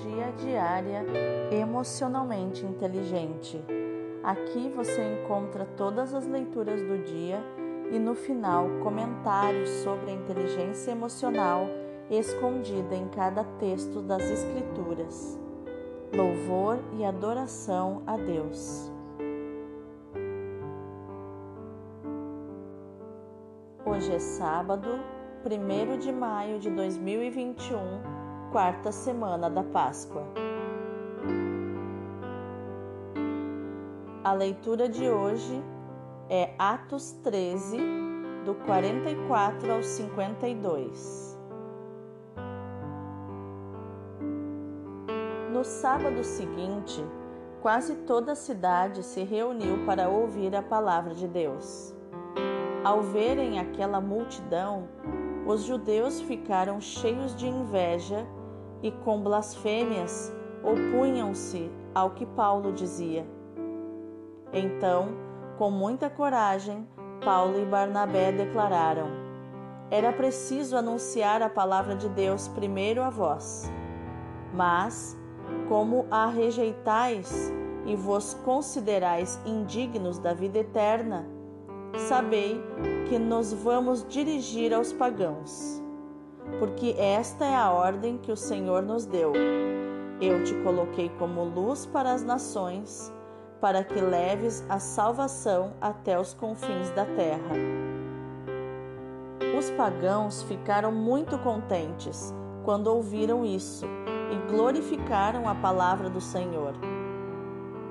Teologia Diária Emocionalmente Inteligente. Aqui você encontra todas as leituras do dia e no final comentários sobre a inteligência emocional escondida em cada texto das Escrituras. Louvor e adoração a Deus. Hoje é sábado, 1 de maio de 2021 quarta semana da Páscoa. A leitura de hoje é Atos 13, do 44 ao 52. No sábado seguinte, quase toda a cidade se reuniu para ouvir a palavra de Deus. Ao verem aquela multidão, os judeus ficaram cheios de inveja e com blasfêmias opunham-se ao que Paulo dizia. Então, com muita coragem, Paulo e Barnabé declararam: Era preciso anunciar a palavra de Deus primeiro a vós. Mas, como a rejeitais e vos considerais indignos da vida eterna, sabei que nos vamos dirigir aos pagãos porque esta é a ordem que o Senhor nos deu. Eu te coloquei como luz para as nações, para que leves a salvação até os confins da terra. Os pagãos ficaram muito contentes quando ouviram isso e glorificaram a palavra do Senhor.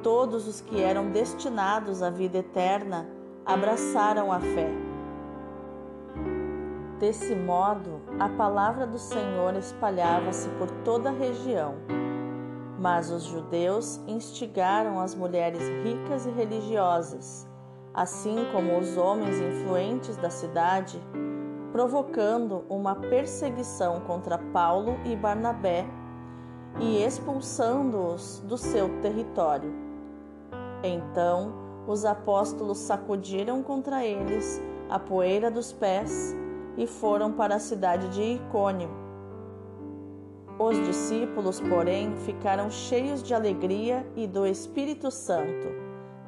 Todos os que eram destinados à vida eterna abraçaram a fé. Desse modo, a palavra do Senhor espalhava-se por toda a região. Mas os judeus instigaram as mulheres ricas e religiosas, assim como os homens influentes da cidade, provocando uma perseguição contra Paulo e Barnabé e expulsando-os do seu território. Então, os apóstolos sacudiram contra eles a poeira dos pés e foram para a cidade de Icônio. Os discípulos, porém, ficaram cheios de alegria e do Espírito Santo.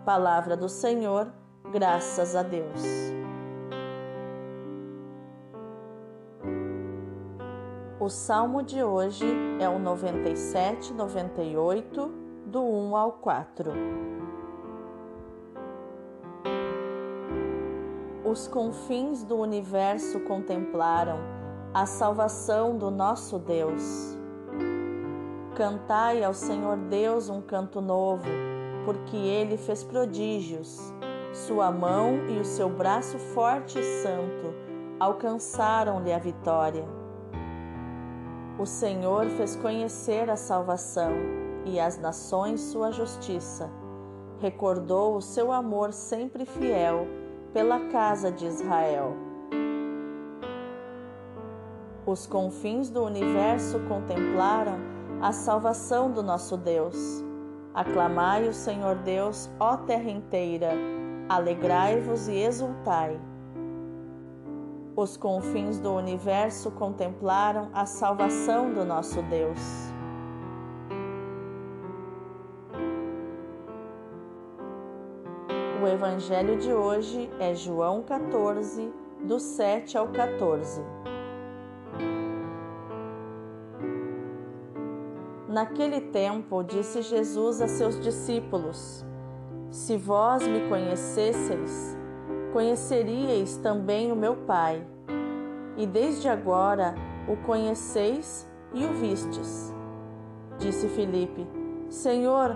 Palavra do Senhor, graças a Deus. O salmo de hoje é o 97, 98, do 1 ao 4. Os confins do universo contemplaram a salvação do nosso Deus. Cantai ao Senhor Deus um canto novo, porque ele fez prodígios. Sua mão e o seu braço forte e santo alcançaram-lhe a vitória. O Senhor fez conhecer a salvação e às nações sua justiça. Recordou o seu amor sempre fiel pela casa de Israel. Os confins do universo contemplaram a salvação do nosso Deus. Aclamai o Senhor Deus, ó terra inteira, alegrai-vos e exultai. Os confins do universo contemplaram a salvação do nosso Deus. O evangelho de hoje é João 14, do 7 ao 14. Naquele tempo, disse Jesus a seus discípulos: Se vós me conhecesseis, conheceríeis também o meu Pai. E desde agora o conheceis e o vistes. Disse Filipe: Senhor,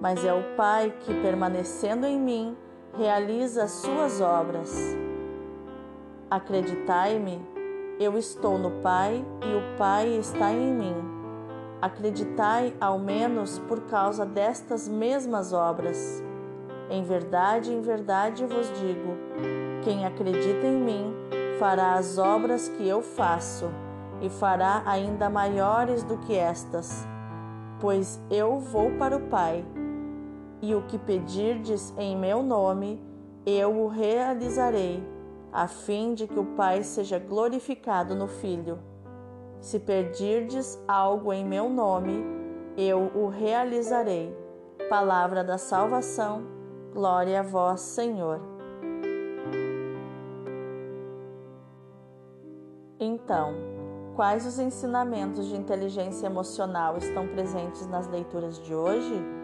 mas é o Pai que, permanecendo em mim, realiza as suas obras. Acreditai-me, eu estou no Pai e o Pai está em mim. Acreditai ao menos por causa destas mesmas obras. Em verdade, em verdade vos digo: quem acredita em mim fará as obras que eu faço, e fará ainda maiores do que estas, pois eu vou para o Pai, e o que pedirdes em meu nome, eu o realizarei, a fim de que o Pai seja glorificado no Filho. Se pedirdes algo em meu nome, eu o realizarei. Palavra da salvação, glória a vós, Senhor. Então, quais os ensinamentos de inteligência emocional estão presentes nas leituras de hoje?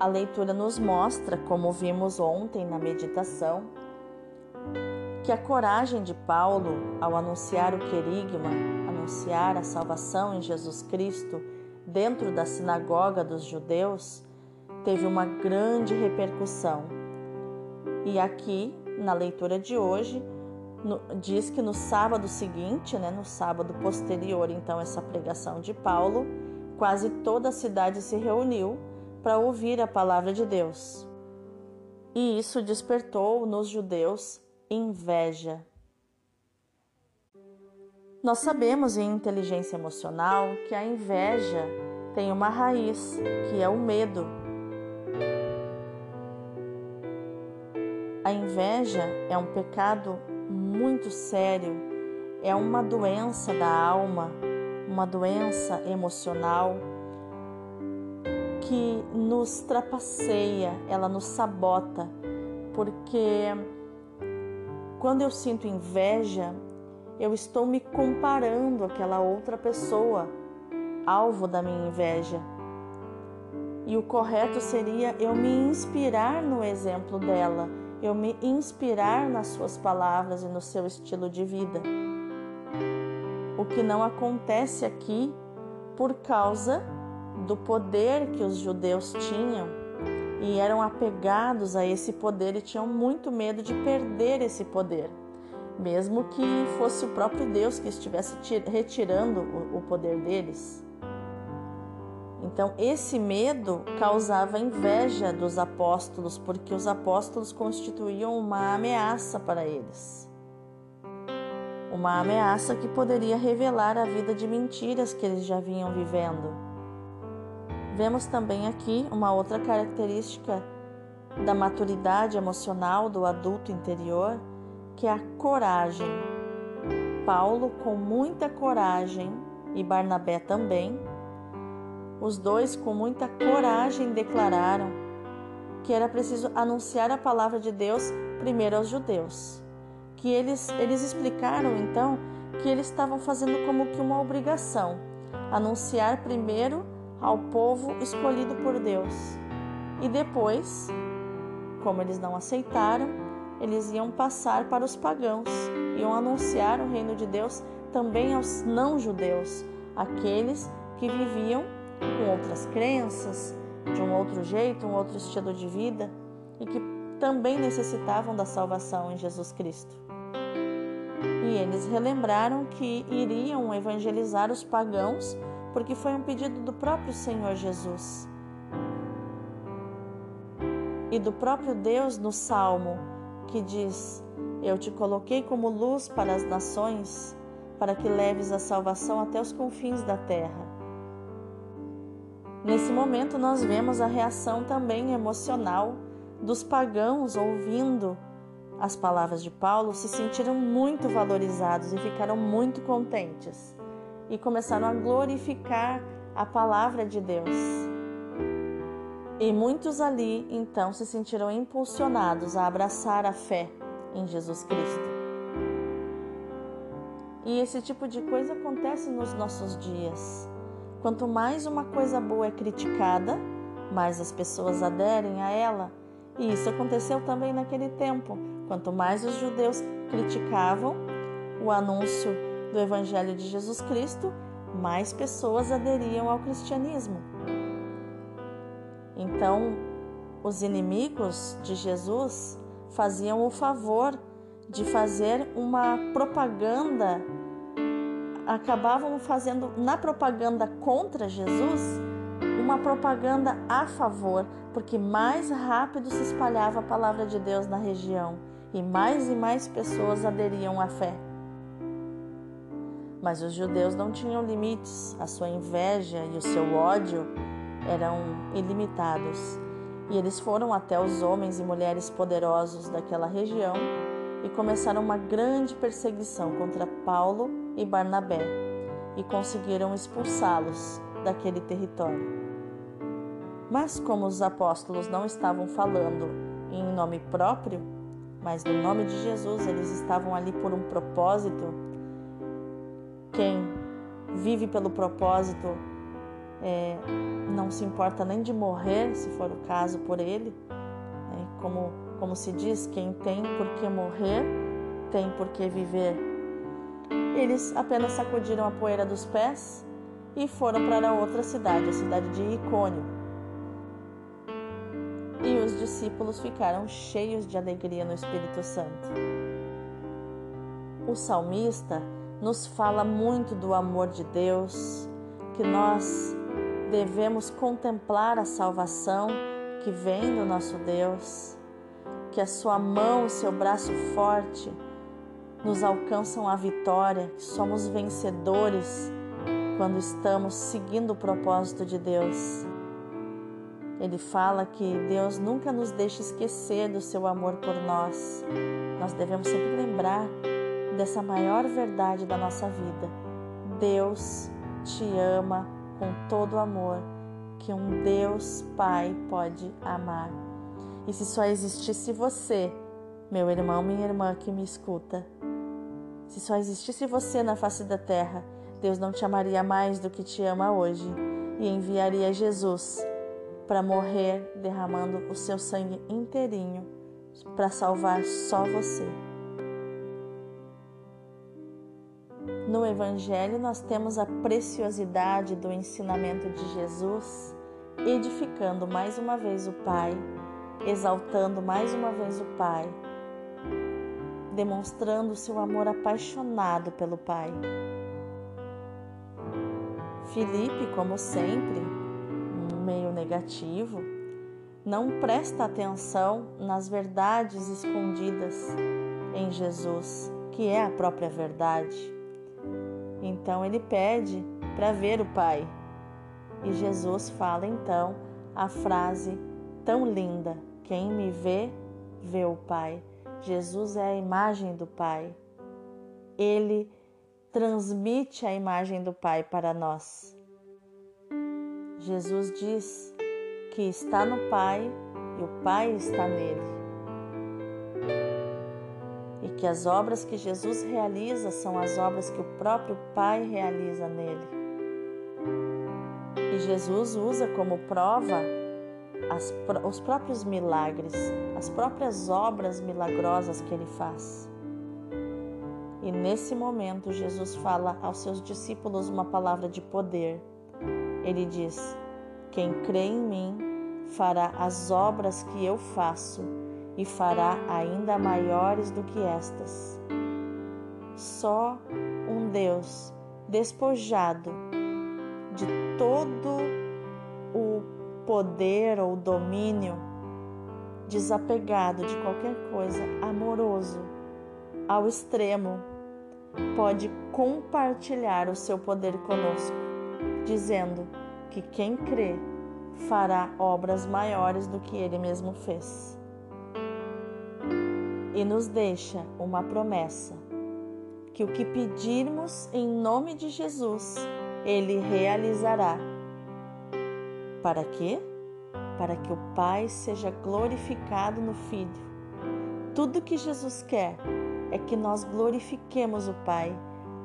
A leitura nos mostra, como vimos ontem na meditação, que a coragem de Paulo ao anunciar o querigma, anunciar a salvação em Jesus Cristo dentro da sinagoga dos judeus, teve uma grande repercussão. E aqui, na leitura de hoje, no, diz que no sábado seguinte, né, no sábado posterior, então, essa pregação de Paulo, quase toda a cidade se reuniu para ouvir a palavra de Deus. E isso despertou nos judeus inveja. Nós sabemos em inteligência emocional que a inveja tem uma raiz, que é o medo. A inveja é um pecado muito sério, é uma doença da alma, uma doença emocional que nos trapaceia, ela nos sabota, porque quando eu sinto inveja, eu estou me comparando àquela outra pessoa, alvo da minha inveja. E o correto seria eu me inspirar no exemplo dela, eu me inspirar nas suas palavras e no seu estilo de vida. O que não acontece aqui por causa do poder que os judeus tinham e eram apegados a esse poder e tinham muito medo de perder esse poder, mesmo que fosse o próprio Deus que estivesse retirando o poder deles. Então, esse medo causava inveja dos apóstolos, porque os apóstolos constituíam uma ameaça para eles. Uma ameaça que poderia revelar a vida de mentiras que eles já vinham vivendo Vemos também aqui uma outra característica da maturidade emocional do adulto interior, que é a coragem. Paulo, com muita coragem, e Barnabé também, os dois com muita coragem declararam que era preciso anunciar a palavra de Deus primeiro aos judeus. Que eles, eles explicaram então que eles estavam fazendo como que uma obrigação, anunciar primeiro ao povo escolhido por Deus. E depois, como eles não aceitaram, eles iam passar para os pagãos, iam anunciar o reino de Deus também aos não-judeus, aqueles que viviam com outras crenças, de um outro jeito, um outro estilo de vida e que também necessitavam da salvação em Jesus Cristo. E eles relembraram que iriam evangelizar os pagãos porque foi um pedido do próprio Senhor Jesus e do próprio Deus no Salmo, que diz: Eu te coloquei como luz para as nações, para que leves a salvação até os confins da terra. Nesse momento, nós vemos a reação também emocional dos pagãos ouvindo as palavras de Paulo, se sentiram muito valorizados e ficaram muito contentes e começaram a glorificar a palavra de Deus. E muitos ali então se sentiram impulsionados a abraçar a fé em Jesus Cristo. E esse tipo de coisa acontece nos nossos dias. Quanto mais uma coisa boa é criticada, mais as pessoas aderem a ela. E isso aconteceu também naquele tempo. Quanto mais os judeus criticavam o anúncio do Evangelho de Jesus Cristo, mais pessoas aderiam ao cristianismo. Então, os inimigos de Jesus faziam o favor de fazer uma propaganda acabavam fazendo na propaganda contra Jesus uma propaganda a favor, porque mais rápido se espalhava a palavra de Deus na região e mais e mais pessoas aderiam à fé. Mas os judeus não tinham limites, a sua inveja e o seu ódio eram ilimitados. E eles foram até os homens e mulheres poderosos daquela região e começaram uma grande perseguição contra Paulo e Barnabé e conseguiram expulsá-los daquele território. Mas como os apóstolos não estavam falando em nome próprio, mas no nome de Jesus, eles estavam ali por um propósito. Quem vive pelo propósito é, não se importa nem de morrer, se for o caso, por ele. É, como, como se diz, quem tem por que morrer, tem por que viver. Eles apenas sacudiram a poeira dos pés e foram para outra cidade, a cidade de Icônio e os discípulos ficaram cheios de alegria no Espírito Santo. O salmista nos fala muito do amor de Deus, que nós devemos contemplar a salvação que vem do nosso Deus, que a sua mão, o seu braço forte nos alcançam a vitória, que somos vencedores quando estamos seguindo o propósito de Deus. Ele fala que Deus nunca nos deixa esquecer do seu amor por nós. Nós devemos sempre lembrar dessa maior verdade da nossa vida. Deus te ama com todo o amor que um Deus Pai pode amar. E se só existisse você, meu irmão, minha irmã que me escuta, se só existisse você na face da terra, Deus não te amaria mais do que te ama hoje e enviaria Jesus para morrer derramando o seu sangue inteirinho para salvar só você. No Evangelho, nós temos a preciosidade do ensinamento de Jesus, edificando mais uma vez o Pai, exaltando mais uma vez o Pai, demonstrando seu amor apaixonado pelo Pai. Filipe, como sempre, meio negativo, não presta atenção nas verdades escondidas em Jesus, que é a própria verdade. Então ele pede para ver o Pai. E Jesus fala então a frase tão linda: Quem me vê, vê o Pai. Jesus é a imagem do Pai. Ele transmite a imagem do Pai para nós. Jesus diz que está no Pai e o Pai está nele. Que as obras que Jesus realiza são as obras que o próprio Pai realiza nele. E Jesus usa como prova as, os próprios milagres, as próprias obras milagrosas que ele faz. E nesse momento, Jesus fala aos seus discípulos uma palavra de poder ele diz: Quem crê em mim fará as obras que eu faço e fará ainda maiores do que estas. Só um Deus despojado de todo o poder ou domínio, desapegado de qualquer coisa, amoroso ao extremo, pode compartilhar o seu poder conosco dizendo que quem crê fará obras maiores do que ele mesmo fez. E nos deixa uma promessa: que o que pedirmos em nome de Jesus, ele realizará. Para quê? Para que o Pai seja glorificado no Filho. Tudo que Jesus quer é que nós glorifiquemos o Pai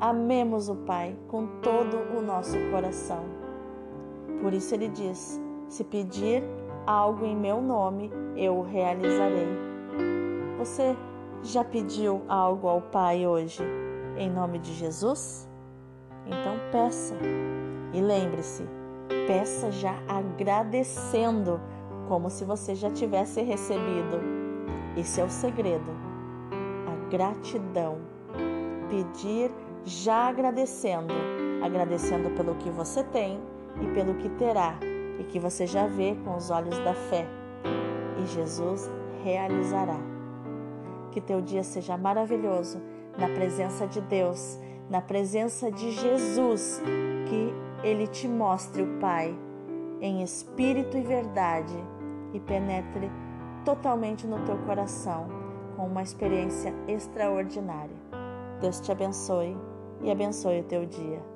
Amemos o Pai com todo o nosso coração. Por isso ele diz: Se pedir algo em meu nome, eu o realizarei. Você já pediu algo ao Pai hoje em nome de Jesus? Então peça. E lembre-se, peça já agradecendo, como se você já tivesse recebido. Esse é o segredo. A gratidão. Pedir já agradecendo, agradecendo pelo que você tem e pelo que terá e que você já vê com os olhos da fé. E Jesus realizará. Que teu dia seja maravilhoso na presença de Deus, na presença de Jesus, que ele te mostre o Pai em espírito e verdade e penetre totalmente no teu coração com uma experiência extraordinária. Deus te abençoe e abençoe o teu dia.